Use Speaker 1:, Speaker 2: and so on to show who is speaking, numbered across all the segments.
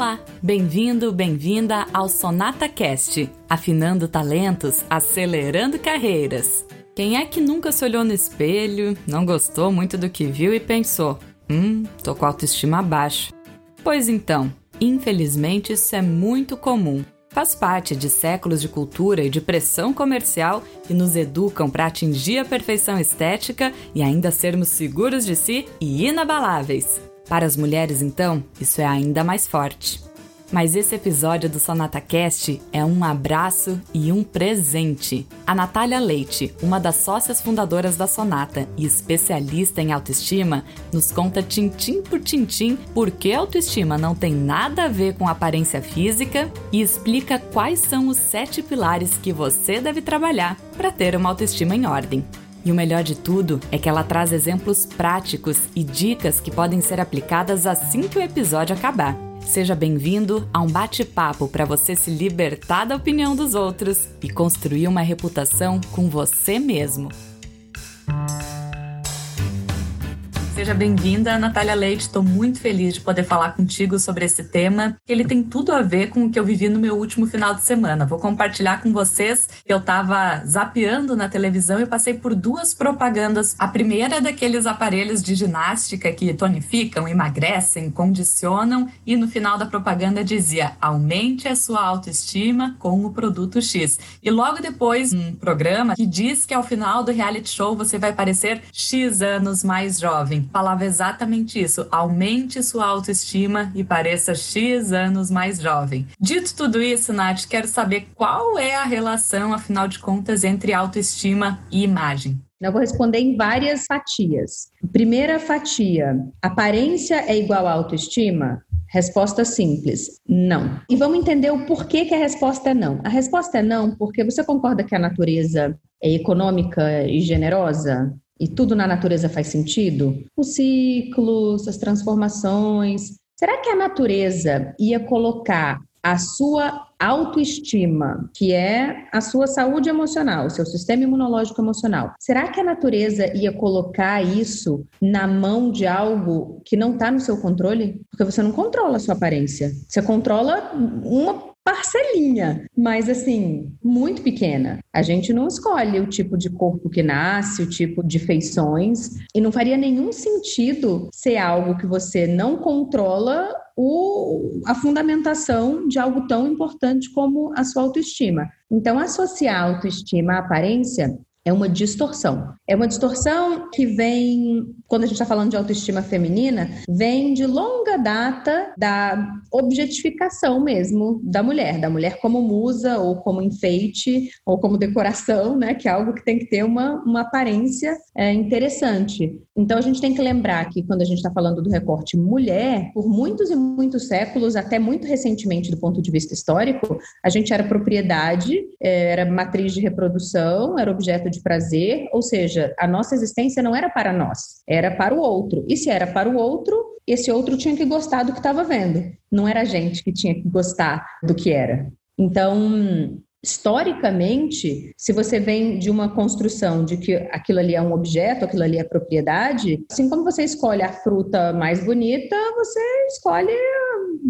Speaker 1: Olá, bem-vindo, bem-vinda ao Sonata Cast, afinando talentos, acelerando carreiras. Quem é que nunca se olhou no espelho, não gostou muito do que viu e pensou: "Hum, tô com a autoestima baixa"? Pois então, infelizmente isso é muito comum. Faz parte de séculos de cultura e de pressão comercial que nos educam para atingir a perfeição estética e ainda sermos seguros de si e inabaláveis. Para as mulheres, então, isso é ainda mais forte. Mas esse episódio do Sonata Cast é um abraço e um presente. A Natália Leite, uma das sócias fundadoras da Sonata e especialista em autoestima, nos conta tintim por tintim por que autoestima não tem nada a ver com aparência física e explica quais são os sete pilares que você deve trabalhar para ter uma autoestima em ordem. E o melhor de tudo é que ela traz exemplos práticos e dicas que podem ser aplicadas assim que o episódio acabar. Seja bem-vindo a um bate-papo para você se libertar da opinião dos outros e construir uma reputação com você mesmo. Seja bem-vinda, Natália Leite. Estou muito feliz de poder falar contigo sobre esse tema. Ele tem tudo a ver com o que eu vivi no meu último final de semana. Vou compartilhar com vocês que eu estava zapeando na televisão e passei por duas propagandas. A primeira é daqueles aparelhos de ginástica que tonificam, emagrecem, condicionam e no final da propaganda dizia: aumente a sua autoestima com o produto X. E logo depois, um programa que diz que ao final do reality show você vai parecer X anos mais jovem falava exatamente isso. Aumente sua autoestima e pareça X anos mais jovem. Dito tudo isso, Nath, quero saber qual é a relação, afinal de contas, entre autoestima e imagem.
Speaker 2: Eu vou responder em várias fatias. Primeira fatia: aparência é igual a autoestima? Resposta simples: não. E vamos entender o porquê que a resposta é não. A resposta é não porque você concorda que a natureza é econômica e generosa? E tudo na natureza faz sentido? Os ciclos, as transformações. Será que a natureza ia colocar a sua autoestima, que é a sua saúde emocional, o seu sistema imunológico emocional. Será que a natureza ia colocar isso na mão de algo que não está no seu controle? Porque você não controla a sua aparência. Você controla uma parcelinha, mas assim, muito pequena. A gente não escolhe o tipo de corpo que nasce, o tipo de feições, e não faria nenhum sentido ser algo que você não controla o, a fundamentação de algo tão importante como a sua autoestima. Então, associar autoestima à aparência é uma distorção. É uma distorção que vem, quando a gente está falando de autoestima feminina, vem de longa data da objetificação mesmo da mulher, da mulher como musa ou como enfeite ou como decoração, né? Que é algo que tem que ter uma, uma aparência é, interessante. Então a gente tem que lembrar que quando a gente está falando do recorte mulher, por muitos e muitos séculos, até muito recentemente do ponto de vista histórico, a gente era propriedade, é, era matriz de reprodução, era objeto de prazer, ou seja, a nossa existência não era para nós, era para o outro. E se era para o outro, esse outro tinha que gostar do que estava vendo, não era a gente que tinha que gostar do que era. Então, historicamente, se você vem de uma construção de que aquilo ali é um objeto, aquilo ali é propriedade, assim como você escolhe a fruta mais bonita, você escolhe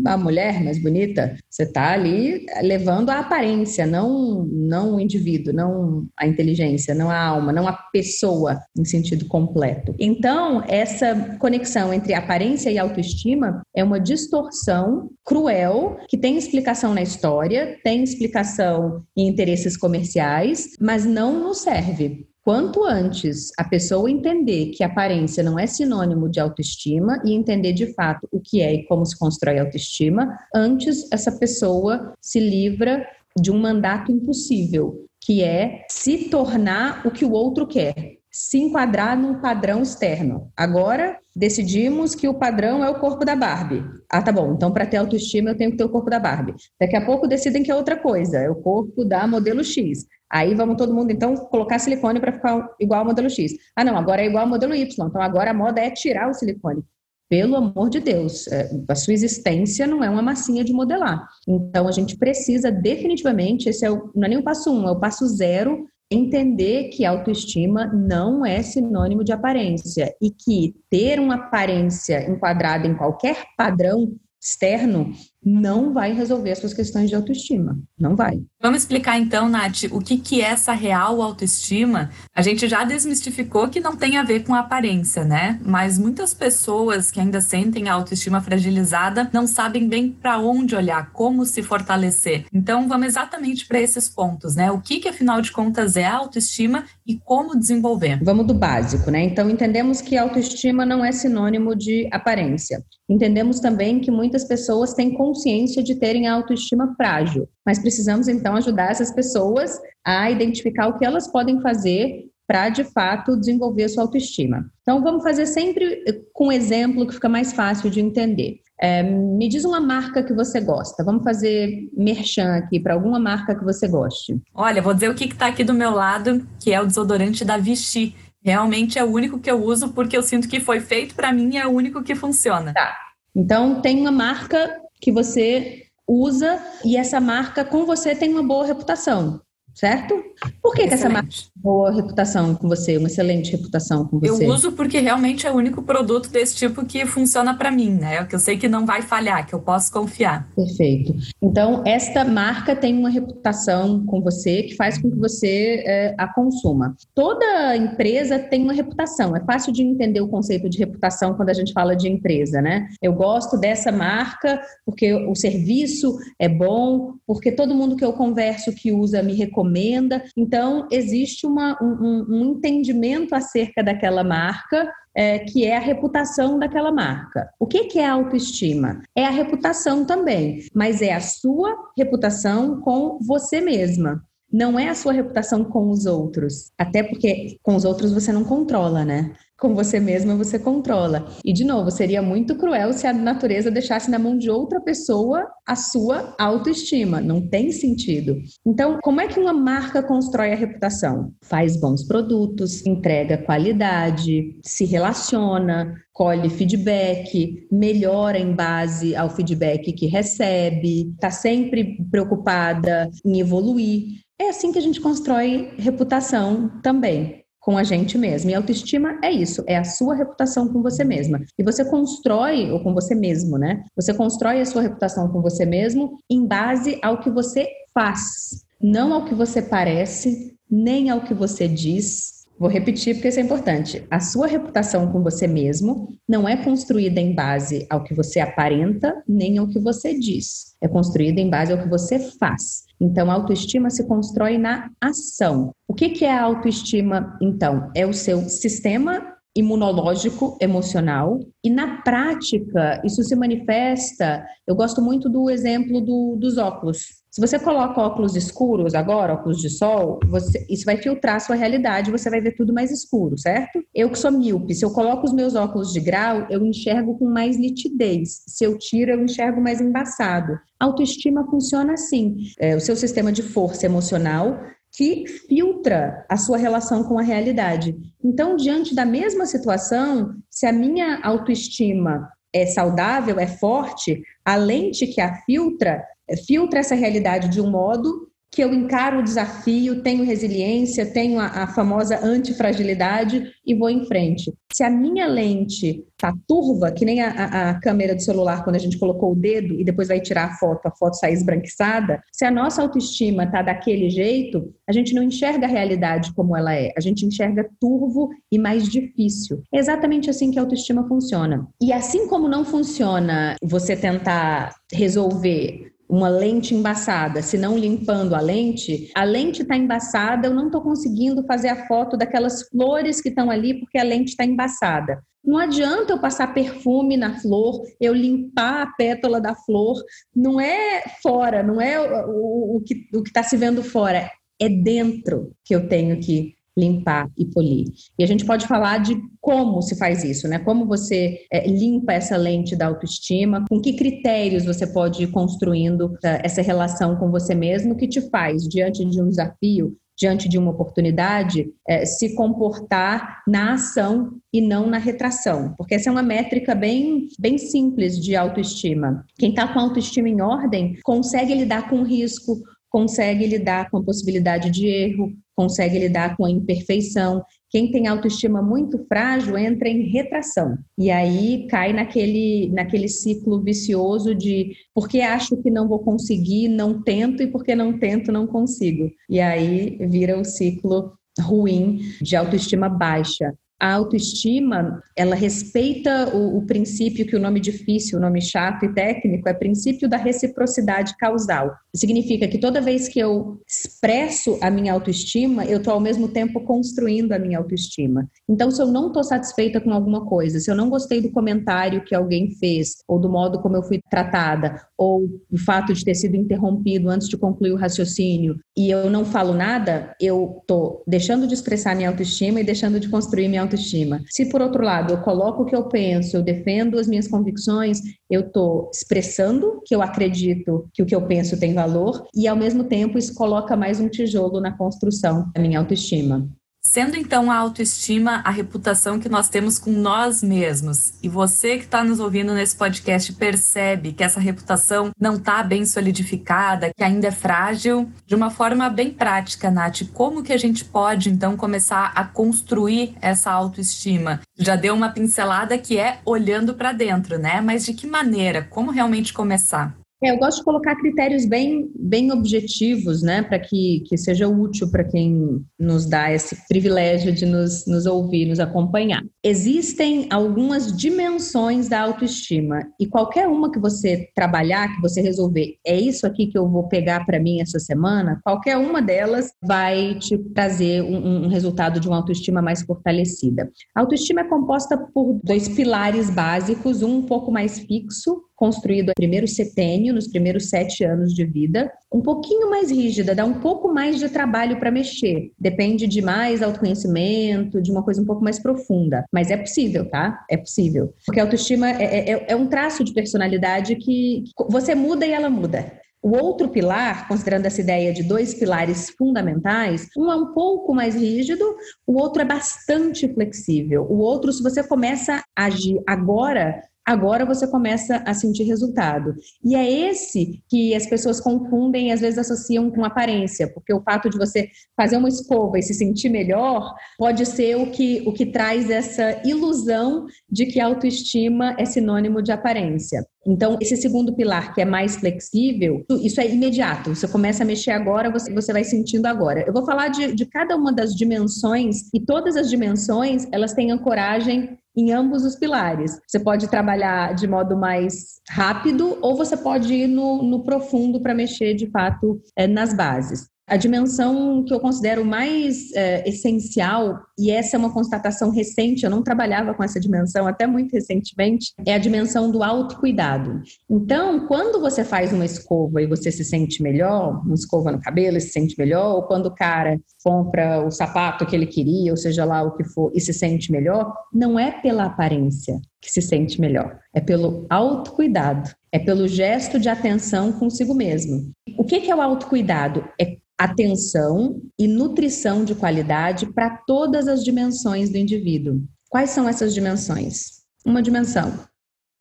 Speaker 2: a mulher mais bonita. Você está ali levando a aparência, não, não o indivíduo, não a inteligência, não a alma, não a pessoa em sentido completo. Então, essa conexão entre aparência e autoestima é uma distorção cruel que tem explicação na história, tem explicação em interesses comerciais, mas não nos serve. Quanto antes a pessoa entender que aparência não é sinônimo de autoestima e entender de fato o que é e como se constrói autoestima, antes essa pessoa se livra de um mandato impossível, que é se tornar o que o outro quer se enquadrar num padrão externo. Agora decidimos que o padrão é o corpo da Barbie. Ah, tá bom. Então para ter autoestima eu tenho que ter o corpo da Barbie. Daqui a pouco decidem que é outra coisa, é o corpo da modelo X. Aí vamos todo mundo então colocar silicone para ficar igual ao modelo X. Ah, não, agora é igual ao modelo Y. Então agora a moda é tirar o silicone. Pelo amor de Deus, é, a sua existência não é uma massinha de modelar. Então a gente precisa definitivamente, esse é o, não é nem o passo um, é o passo zero entender que autoestima não é sinônimo de aparência e que ter uma aparência enquadrada em qualquer padrão externo não vai resolver as suas questões de autoestima. Não vai.
Speaker 1: Vamos explicar então, Nath, o que, que é essa real autoestima? A gente já desmistificou que não tem a ver com a aparência, né? Mas muitas pessoas que ainda sentem a autoestima fragilizada não sabem bem para onde olhar, como se fortalecer. Então vamos exatamente para esses pontos, né? O que, que afinal de contas é a autoestima e como desenvolver?
Speaker 2: Vamos do básico, né? Então entendemos que autoestima não é sinônimo de aparência. Entendemos também que muitas pessoas têm consciência de terem a autoestima frágil, mas precisamos então ajudar essas pessoas a identificar o que elas podem fazer para de fato desenvolver a sua autoestima. Então vamos fazer sempre com um exemplo que fica mais fácil de entender. É, me diz uma marca que você gosta. Vamos fazer merchan aqui para alguma marca que você goste.
Speaker 1: Olha, vou dizer o que está aqui do meu lado, que é o desodorante da Vichy Realmente é o único que eu uso porque eu sinto que foi feito para mim e é o único que funciona.
Speaker 2: Tá. Então tem uma marca que você usa e essa marca com você tem uma boa reputação certo? Por que, que essa marca tem boa reputação com você, uma excelente reputação com você?
Speaker 1: Eu uso porque realmente é o único produto desse tipo que funciona para mim, né? Que eu sei que não vai falhar, que eu posso confiar.
Speaker 2: Perfeito. Então, esta marca tem uma reputação com você que faz com que você é, a consuma. Toda empresa tem uma reputação. É fácil de entender o conceito de reputação quando a gente fala de empresa, né? Eu gosto dessa marca porque o serviço é bom, porque todo mundo que eu converso que usa me recomenda recomenda. Então, existe uma, um, um entendimento acerca daquela marca é, que é a reputação daquela marca. O que, que é autoestima? É a reputação também, mas é a sua reputação com você mesma. Não é a sua reputação com os outros. Até porque com os outros você não controla, né? Com você mesma você controla. E de novo, seria muito cruel se a natureza deixasse na mão de outra pessoa a sua autoestima. Não tem sentido. Então, como é que uma marca constrói a reputação? Faz bons produtos, entrega qualidade, se relaciona, colhe feedback, melhora em base ao feedback que recebe, está sempre preocupada em evoluir. É assim que a gente constrói reputação também com a gente mesmo. E autoestima é isso, é a sua reputação com você mesma. E você constrói, ou com você mesmo, né? Você constrói a sua reputação com você mesmo em base ao que você faz, não ao que você parece, nem ao que você diz. Vou repetir porque isso é importante. A sua reputação com você mesmo não é construída em base ao que você aparenta, nem ao que você diz. É construída em base ao que você faz. Então, a autoestima se constrói na ação. O que, que é a autoestima, então? É o seu sistema imunológico emocional e na prática isso se manifesta eu gosto muito do exemplo do, dos óculos se você coloca óculos escuros agora, óculos de sol, você, isso vai filtrar a sua realidade, você vai ver tudo mais escuro, certo? Eu que sou míope, se eu coloco os meus óculos de grau, eu enxergo com mais nitidez. Se eu tiro, eu enxergo mais embaçado. autoestima funciona assim. É, o seu sistema de força emocional que filtra a sua relação com a realidade. Então, diante da mesma situação, se a minha autoestima é saudável, é forte, a lente que a filtra filtra essa realidade de um modo que eu encaro o desafio, tenho resiliência, tenho a, a famosa antifragilidade e vou em frente. Se a minha lente tá turva, que nem a, a, câmera do celular, quando a gente colocou o dedo e depois vai tirar a foto, a foto sai esbranquiçada, se a nossa autoestima tá daquele jeito, a gente não enxerga a realidade como ela é, a gente enxerga turvo e mais difícil. É exatamente assim que a autoestima funciona. E assim como não funciona você tentar resolver uma lente embaçada, se não limpando a lente, a lente está embaçada, eu não estou conseguindo fazer a foto daquelas flores que estão ali porque a lente está embaçada. Não adianta eu passar perfume na flor, eu limpar a pétala da flor, não é fora, não é o, o, o que está se vendo fora, é dentro que eu tenho que limpar e polir. E a gente pode falar de como se faz isso, né? Como você é, limpa essa lente da autoestima, com que critérios você pode ir construindo é, essa relação com você mesmo que te faz, diante de um desafio, diante de uma oportunidade, é, se comportar na ação e não na retração, porque essa é uma métrica bem, bem simples de autoestima. Quem está com a autoestima em ordem consegue lidar com risco, consegue lidar com a possibilidade de erro, consegue lidar com a imperfeição. quem tem autoestima muito frágil entra em retração. E aí cai naquele, naquele ciclo vicioso de porque acho que não vou conseguir, não tento, e porque não tento, não consigo. E aí vira o ciclo ruim de autoestima baixa a autoestima, ela respeita o, o, princípio que o nome difícil, o nome chato e técnico é princípio da reciprocidade causal. Significa que toda vez que eu expresso a minha autoestima, eu estou ao mesmo tempo construindo a minha autoestima. Então, se eu não estou satisfeita com alguma coisa, se eu não gostei do comentário que alguém fez, ou do modo como eu fui tratada, ou o fato de ter sido interrompido antes de concluir o raciocínio, e eu não falo nada, eu estou deixando de expressar minha autoestima e deixando de construir minha autoestima. Se, por outro lado, eu coloco o que eu penso, eu defendo as minhas convicções, eu estou expressando que eu acredito que o que eu penso tem valor e, ao mesmo tempo, isso coloca mais um tijolo na construção da minha autoestima.
Speaker 1: Sendo então a autoestima a reputação que nós temos com nós mesmos, e você que está nos ouvindo nesse podcast percebe que essa reputação não está bem solidificada, que ainda é frágil, de uma forma bem prática, Nath, como que a gente pode então começar a construir essa autoestima? Já deu uma pincelada que é olhando para dentro, né? Mas de que maneira? Como realmente começar?
Speaker 2: É, eu gosto de colocar critérios bem, bem objetivos, né, para que, que seja útil para quem nos dá esse privilégio de nos, nos ouvir, nos acompanhar. Existem algumas dimensões da autoestima e qualquer uma que você trabalhar, que você resolver, é isso aqui que eu vou pegar para mim essa semana, qualquer uma delas vai te trazer um, um resultado de uma autoestima mais fortalecida. A autoestima é composta por dois pilares básicos, um um pouco mais fixo, construído no primeiro setênio, nos primeiros sete anos de vida, um pouquinho mais rígida, dá um pouco mais de trabalho para mexer. Depende de mais autoconhecimento, de uma coisa um pouco mais profunda. Mas é possível, tá? É possível. Porque a autoestima é, é, é um traço de personalidade que você muda e ela muda. O outro pilar, considerando essa ideia de dois pilares fundamentais, um é um pouco mais rígido, o outro é bastante flexível. O outro, se você começa a agir agora, agora você começa a sentir resultado. E é esse que as pessoas confundem e às vezes associam com aparência, porque o fato de você fazer uma escova e se sentir melhor pode ser o que, o que traz essa ilusão de que autoestima é sinônimo de aparência. Então, esse segundo pilar, que é mais flexível, isso é imediato. Você começa a mexer agora, você, você vai sentindo agora. Eu vou falar de, de cada uma das dimensões, e todas as dimensões, elas têm ancoragem em ambos os pilares. Você pode trabalhar de modo mais rápido ou você pode ir no, no profundo para mexer de fato é, nas bases. A dimensão que eu considero mais é, essencial, e essa é uma constatação recente, eu não trabalhava com essa dimensão até muito recentemente, é a dimensão do autocuidado. Então, quando você faz uma escova e você se sente melhor, uma escova no cabelo e se sente melhor, ou quando o cara compra o sapato que ele queria, ou seja lá o que for, e se sente melhor, não é pela aparência que se sente melhor, é pelo autocuidado, é pelo gesto de atenção consigo mesmo. O que é o autocuidado? É atenção e nutrição de qualidade para todas as dimensões do indivíduo. Quais são essas dimensões? Uma dimensão,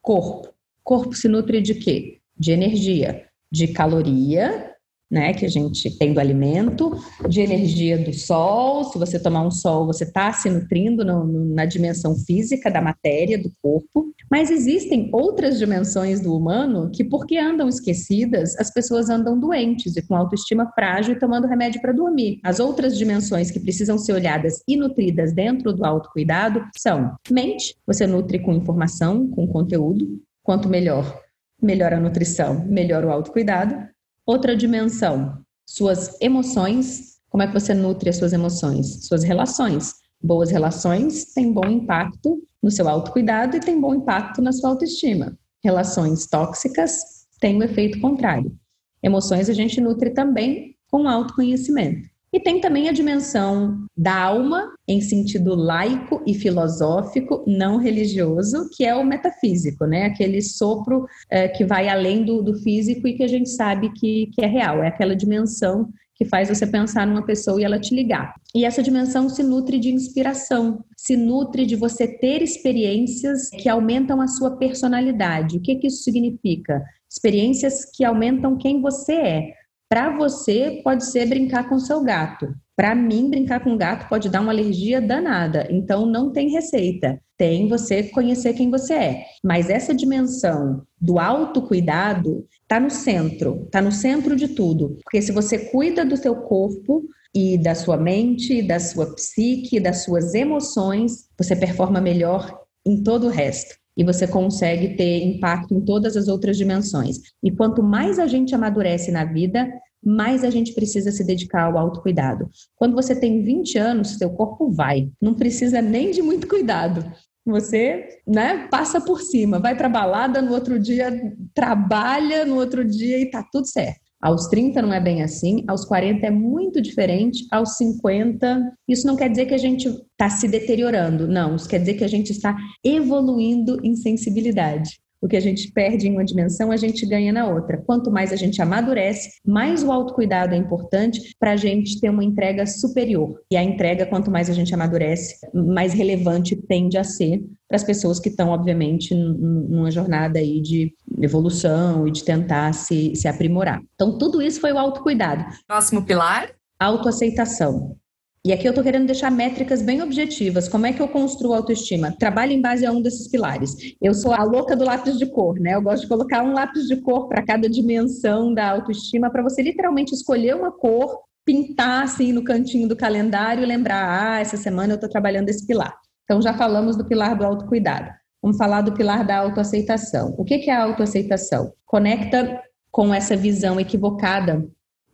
Speaker 2: corpo. Corpo se nutre de quê? De energia, de caloria, né, que a gente tem do alimento, de energia do sol. Se você tomar um sol, você está se nutrindo no, no, na dimensão física da matéria do corpo. Mas existem outras dimensões do humano que, porque andam esquecidas, as pessoas andam doentes e com autoestima frágil e tomando remédio para dormir. As outras dimensões que precisam ser olhadas e nutridas dentro do autocuidado são mente, você nutre com informação, com conteúdo. Quanto melhor, melhor a nutrição, melhor o autocuidado Outra dimensão, suas emoções. Como é que você nutre as suas emoções? Suas relações. Boas relações têm bom impacto no seu autocuidado e têm bom impacto na sua autoestima. Relações tóxicas têm o um efeito contrário. Emoções a gente nutre também com autoconhecimento. E tem também a dimensão da alma, em sentido laico e filosófico, não religioso, que é o metafísico, né? Aquele sopro é, que vai além do, do, físico e que a gente sabe que, que é real. É aquela dimensão que faz você pensar numa pessoa e ela te ligar. E essa dimensão se nutre de inspiração, se nutre de você ter experiências que aumentam a sua personalidade. O que, que isso significa? Experiências que aumentam quem você é para você, pode ser brincar com seu gato. Para mim, brincar com gato pode dar uma alergia danada, então não tem receita. Tem você conhecer quem você é. Mas essa dimensão do autocuidado está no centro, está no centro de tudo. Porque se você cuida do seu corpo, e da sua mente, da sua psique, das suas emoções, você performa melhor em todo o resto. E você consegue ter impacto em todas as outras dimensões. E quanto mais a gente amadurece na vida, mais a gente precisa se dedicar ao autocuidado. Quando você tem 20 anos, seu corpo vai, não precisa nem de muito cuidado. Você, né, passa por cima, vai para balada, no outro dia trabalha, no outro dia e tá tudo certo. Aos 30 não é bem assim, aos 40 é muito diferente, aos 50, isso não quer dizer que a gente está se deteriorando, não, isso quer dizer que a gente está evoluindo em sensibilidade. O que a gente perde em uma dimensão, a gente ganha na outra. Quanto mais a gente amadurece, mais o autocuidado é importante para a gente ter uma entrega superior. E a entrega, quanto mais a gente amadurece, mais relevante tende a ser para as pessoas que estão, obviamente, numa jornada aí de evolução e de tentar se, se aprimorar. Então, tudo isso foi o autocuidado.
Speaker 1: Próximo pilar?
Speaker 2: Autoaceitação. E aqui eu estou querendo deixar métricas bem objetivas. Como é que eu construo autoestima? Trabalho em base a um desses pilares. Eu sou a louca do lápis de cor, né? Eu gosto de colocar um lápis de cor para cada dimensão da autoestima, para você literalmente escolher uma cor, pintar assim no cantinho do calendário e lembrar: ah, essa semana eu estou trabalhando esse pilar. Então já falamos do pilar do autocuidado. Vamos falar do pilar da autoaceitação. O que é a autoaceitação? Conecta com essa visão equivocada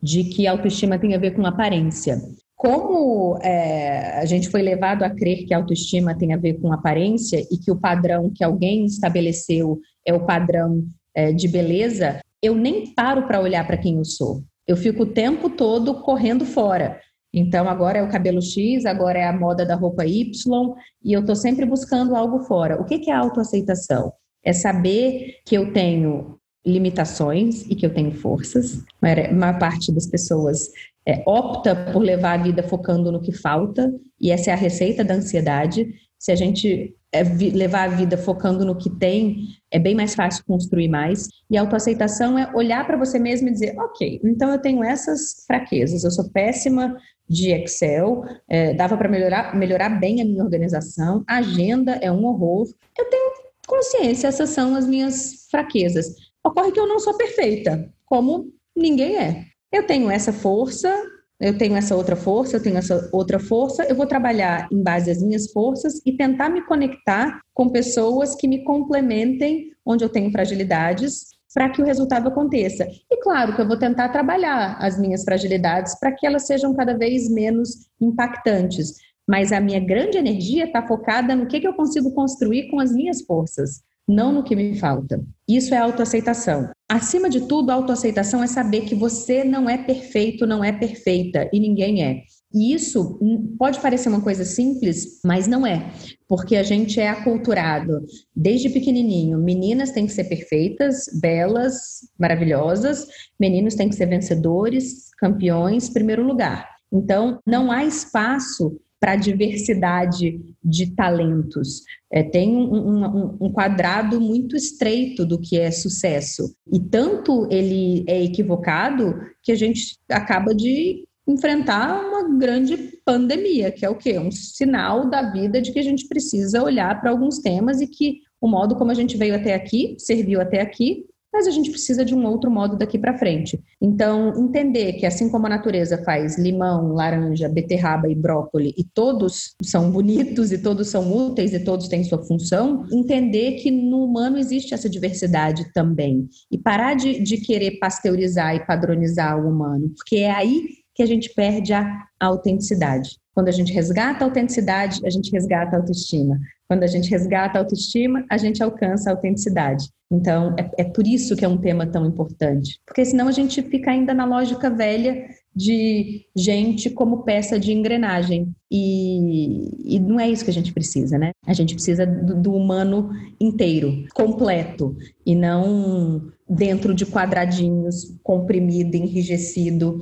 Speaker 2: de que autoestima tem a ver com aparência como é, a gente foi levado a crer que a autoestima tem a ver com aparência e que o padrão que alguém estabeleceu é o padrão é, de beleza, eu nem paro para olhar para quem eu sou. Eu fico o tempo todo correndo fora. Então, agora é o cabelo X, agora é a moda da roupa Y, e eu estou sempre buscando algo fora. O que, que é autoaceitação? É saber que eu tenho limitações e que eu tenho forças. A maior parte das pessoas é, opta por levar a vida focando no que falta, e essa é a receita da ansiedade. Se a gente é, levar a vida focando no que tem, é bem mais fácil construir mais. E a autoaceitação é olhar para você mesmo e dizer: ok, então eu tenho essas fraquezas, eu sou péssima de Excel, é, dava para melhorar, melhorar bem a minha organização, a agenda é um horror. Eu tenho consciência, essas são as minhas fraquezas. Ocorre que eu não sou perfeita, como ninguém é. Eu tenho essa força, eu tenho essa outra força, eu tenho essa outra força, eu vou trabalhar em base às minhas forças e tentar me conectar com pessoas que me complementem onde eu tenho fragilidades para que o resultado aconteça. E claro que eu vou tentar trabalhar as minhas fragilidades para que elas sejam cada vez menos impactantes. Mas a minha grande energia está focada no que, que eu consigo construir com as minhas forças não no que me falta. Isso é autoaceitação. Acima de tudo, autoaceitação é saber que você não é perfeito, não é perfeita e ninguém é. E isso pode parecer uma coisa simples, mas não é, porque a gente é aculturado desde pequenininho. Meninas têm que ser perfeitas, belas, maravilhosas, meninos têm que ser vencedores, campeões, primeiro lugar. Então, não há espaço para a diversidade de talentos. É, tem um, um, um, quadrado muito estreito do que é sucesso. E tanto ele é equivocado que a gente acaba de enfrentar uma grande pandemia, que é o quê? Um sinal da vida de que a gente precisa olhar para alguns temas e que o modo como a gente veio até aqui, serviu até aqui, mas a gente precisa de um outro modo daqui para frente. Então, entender que assim como a natureza faz limão, laranja, beterraba e brócolis, e todos são bonitos e todos são úteis e todos têm sua função, entender que no humano existe essa diversidade também. E parar de, de querer pasteurizar e padronizar o humano, porque é aí que a gente perde a autenticidade. Quando a gente resgata a autenticidade, a gente resgata a autoestima. Quando a gente resgata a autoestima, a gente alcança a autenticidade. Então, é, é, por isso que é um tema tão importante. Porque senão a gente fica ainda na lógica velha de gente como peça de engrenagem. E, e não é isso que a gente precisa, né? A gente precisa do, do humano inteiro, completo, e não dentro de quadradinhos, comprimido, enrijecido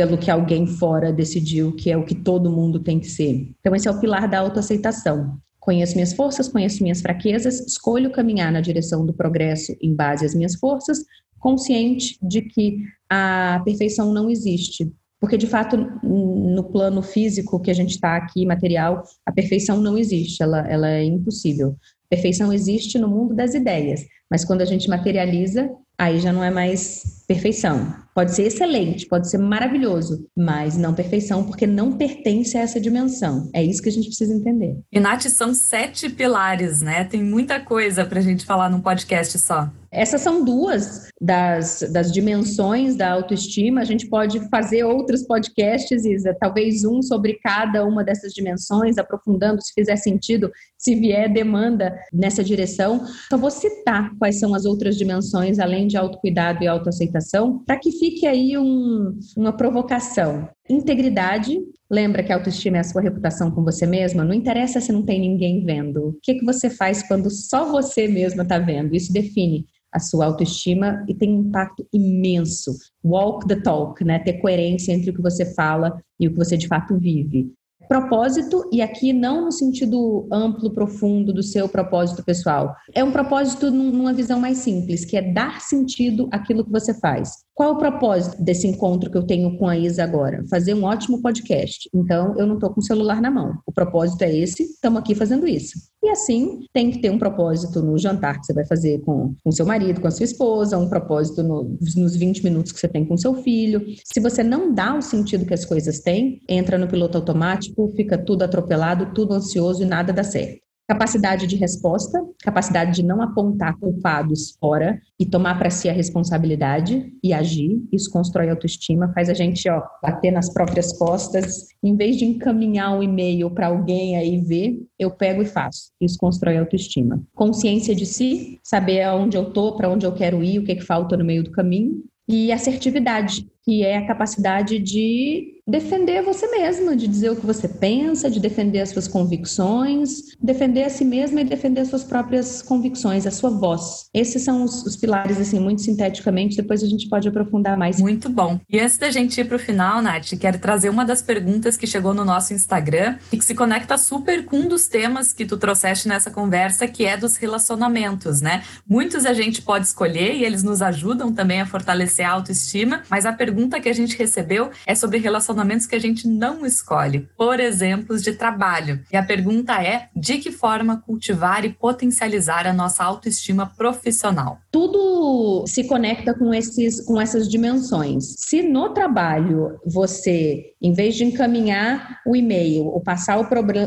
Speaker 2: pelo que alguém fora decidiu que é o que todo mundo tem que ser. Então, esse é o pilar da autoaceitação. Conheço minhas forças, conheço minhas fraquezas, escolho caminhar na direção do progresso em base às minhas forças, consciente de que a perfeição não existe. Porque, de fato, no plano físico que a gente está aqui, material, a perfeição não existe, ela, ela é impossível. Perfeição existe no mundo das ideias, mas quando a gente materializa, aí já não é mais perfeição. Pode ser excelente, pode ser maravilhoso, mas não perfeição, porque não pertence a essa dimensão. É isso que a gente precisa entender.
Speaker 1: E, Nath, são sete pilares, né? Tem muita coisa para a gente falar num podcast só.
Speaker 2: Essas são duas das, das dimensões da autoestima. A gente pode fazer outros podcasts, Isa, talvez um sobre cada uma dessas dimensões, aprofundando se fizer sentido, se vier demanda nessa direção. Então, vou citar quais são as outras dimensões, além de autocuidado e autoaceitação, para que fique aí um, uma provocação. Integridade, lembra que a autoestima é a sua reputação com você mesma? Não interessa se não tem ninguém vendo. O que, que você faz quando só você mesma está vendo? Isso define a sua autoestima e tem um impacto imenso. Walk the talk, né? Ter coerência entre o que você fala e o que você de fato vive propósito, e aqui não no sentido amplo, profundo do seu propósito pessoal. É um propósito numa visão mais simples, que é dar sentido àquilo que você faz. Qual é o propósito desse encontro que eu tenho com a Isa agora? Fazer um ótimo podcast. Então, eu não estou com o celular na mão. O propósito é esse, estamos aqui fazendo isso. E assim, tem que ter um propósito no jantar que você vai fazer com o seu marido, com a sua esposa, um propósito no, nos 20 minutos que você tem com seu filho. Se você não dá o sentido que as coisas têm, entra no piloto automático fica tudo atropelado, tudo ansioso e nada dá certo. Capacidade de resposta, capacidade de não apontar culpados fora e tomar para si a responsabilidade e agir. Isso constrói autoestima, faz a gente ó, bater nas próprias costas. Em vez de encaminhar um e-mail para alguém aí ver, eu pego e faço. Isso constrói autoestima. Consciência de si, saber aonde eu tô, para onde eu quero ir, o que, que falta no meio do caminho. E assertividade, que é a capacidade de defender você mesma, de dizer o que você pensa, de defender as suas convicções, defender a si mesma e defender as suas próprias convicções, a sua voz. Esses são os, os pilares, assim, muito sinteticamente, depois a gente pode aprofundar mais.
Speaker 1: Muito bom. E antes da gente ir para o final, Nath, quero trazer uma das perguntas que chegou no nosso Instagram e que se conecta super com um dos temas que tu trouxeste nessa conversa, que é dos relacionamentos, né? Muitos a gente pode escolher e eles nos ajudam também a fortalecer a autoestima, mas a pergunta que a gente recebeu é sobre relacionamentos que a gente não escolhe, por exemplos de trabalho. E a pergunta é: de que forma cultivar e potencializar a nossa autoestima profissional?
Speaker 2: Tudo se conecta com, esses, com essas dimensões. Se no trabalho você, em vez de encaminhar o e-mail ou passar o,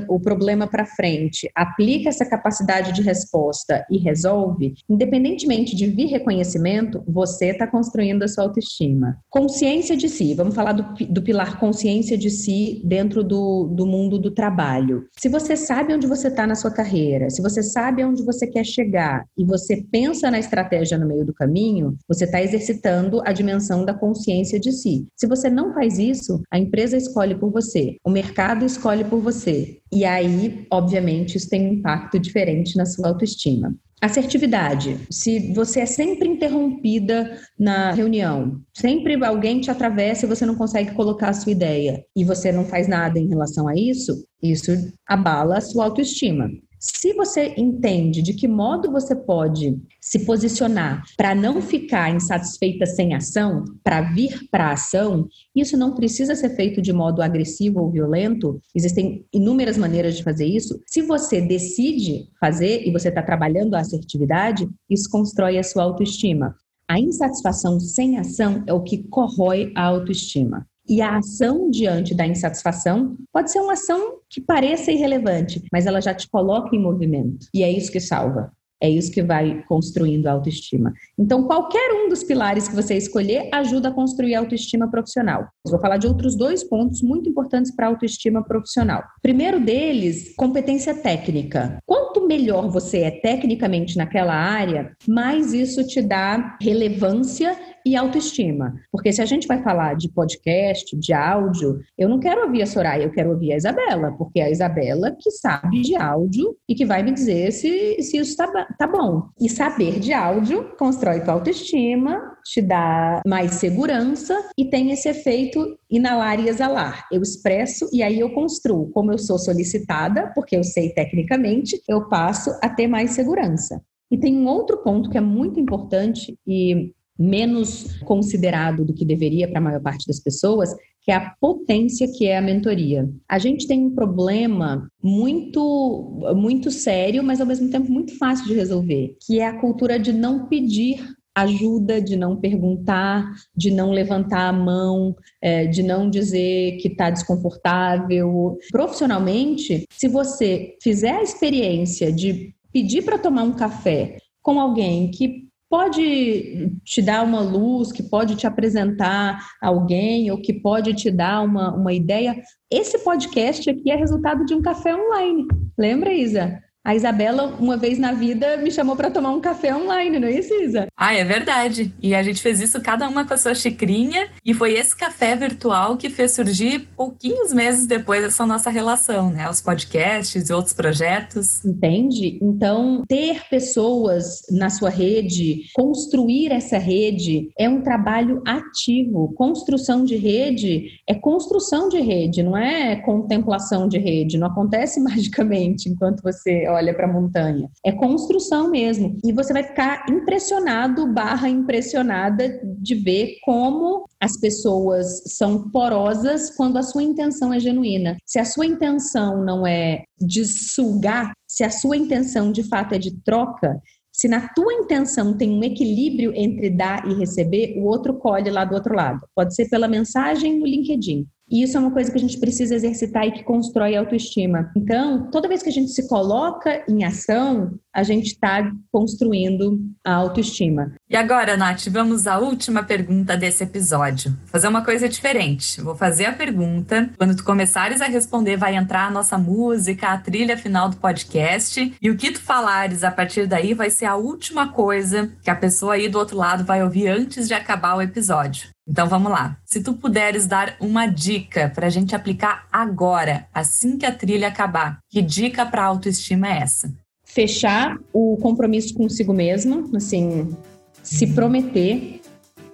Speaker 2: o problema para frente, aplica essa capacidade de resposta e resolve, independentemente de vir reconhecimento, você está construindo a sua autoestima. Consciência de si, vamos falar do, do pilar consciência de si dentro do, do mundo do trabalho. Se você sabe onde você está na sua carreira, se você sabe onde você quer chegar e você pensa na estratégia no meio do caminho, você está exercitando a dimensão da consciência de si. Se você não faz isso, a empresa escolhe por você, o mercado escolhe por você. E aí, obviamente, isso tem um impacto diferente na sua autoestima. Assertividade. Se você é sempre interrompida na reunião, sempre alguém te atravessa e você não consegue colocar a sua ideia e você não faz nada em relação a isso, isso abala a sua autoestima. Se você entende de que modo você pode se posicionar para não ficar insatisfeita sem ação, para vir para a ação, isso não precisa ser feito de modo agressivo ou violento. Existem inúmeras maneiras de fazer isso. Se você decide fazer e você está trabalhando a assertividade, isso constrói a sua autoestima. A insatisfação sem ação é o que corrói a autoestima. E a ação diante da insatisfação pode ser uma ação que pareça irrelevante, mas ela já te coloca em movimento. E é isso que salva. É isso que vai construindo a autoestima. Então, qualquer um dos pilares que você escolher ajuda a construir a autoestima profissional. Eu vou falar de outros dois pontos muito importantes para a autoestima profissional. Primeiro deles, competência técnica. Quanto melhor você é tecnicamente naquela área, mais isso te dá relevância e autoestima. Porque se a gente vai falar de podcast, de áudio, eu não quero ouvir a Soraya, eu quero ouvir a Isabela, porque é a Isabela que sabe de áudio e que vai me dizer se, se isso está tá bom. E saber de áudio constrói tua autoestima, te dá mais segurança e tem esse efeito inalar e exalar. Eu expresso e aí eu construo. Como eu sou solicitada, porque eu sei tecnicamente, eu passo a ter mais segurança. E tem um outro ponto que é muito importante e menos considerado do que deveria para a maior parte das pessoas, que é a potência que é a mentoria. A gente tem um problema muito muito sério, mas ao mesmo tempo muito fácil de resolver, que é a cultura de não pedir ajuda, de não perguntar, de não levantar a mão, é, de não dizer que está desconfortável. Profissionalmente, se você fizer a experiência de pedir para tomar um café com alguém que pode te dar uma luz, que pode te apresentar alguém ou que pode te dar uma, uma ideia. Esse podcast aqui é resultado de um café online. Lembra, Isa? A Isabela, uma vez na vida, me chamou para tomar um café online, não é isso, Isa?
Speaker 1: Ah, é verdade. E a gente fez isso cada uma com a sua xicrinha. E foi esse café virtual que fez surgir pouquinhos meses depois dessa nossa relação, né? Os podcasts e outros projetos.
Speaker 2: Entende? Então, ter pessoas na sua rede, construir essa rede, é um trabalho ativo. Construção de rede é construção de rede, não é contemplação de rede. Não acontece magicamente enquanto você olha para a montanha. É construção mesmo. E você vai ficar impressionado, barra impressionada de ver como as pessoas são porosas quando a sua intenção é genuína. Se a sua intenção não é de sugar, se a sua intenção de fato é de troca, se na tua intenção tem um equilíbrio entre dar e receber, o outro colhe lá do outro lado. Pode ser pela mensagem no LinkedIn, e isso é uma coisa que a gente precisa exercitar e que constrói autoestima. Então, toda vez que a gente se coloca em ação, a gente está construindo a autoestima.
Speaker 1: E agora, Nath, vamos à última pergunta desse episódio. Vou fazer uma coisa diferente. Vou fazer a pergunta. Quando tu começares a responder, vai entrar a nossa música, a trilha final do podcast. E o que tu falares a partir daí vai ser a última coisa que a pessoa aí do outro lado vai ouvir antes de acabar o episódio. Então vamos lá. Se tu puderes dar uma dica para a gente aplicar agora, assim que a trilha acabar, que dica para autoestima é essa?
Speaker 2: Fechar o compromisso consigo mesmo, assim, se prometer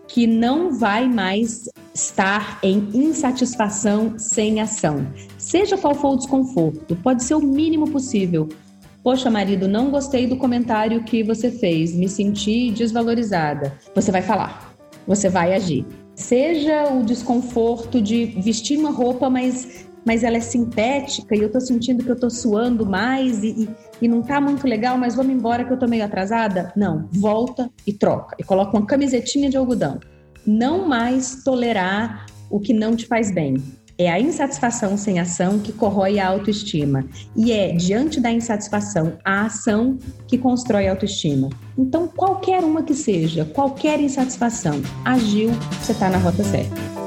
Speaker 2: que não vai mais estar em insatisfação sem ação. Seja qual for o desconforto, pode ser o mínimo possível. Poxa, marido, não gostei do comentário que você fez, me senti desvalorizada. Você vai falar, você vai agir. Seja o desconforto de vestir uma roupa, mas, mas ela é sintética e eu tô sentindo que eu tô suando mais e, e, e não tá muito legal, mas vamos embora que eu tô meio atrasada. Não, volta e troca. E coloca uma camisetinha de algodão. Não mais tolerar o que não te faz bem. É a insatisfação sem ação que corrói a autoestima. E é diante da insatisfação a ação que constrói a autoestima. Então, qualquer uma que seja, qualquer insatisfação, agiu, você está na rota certa.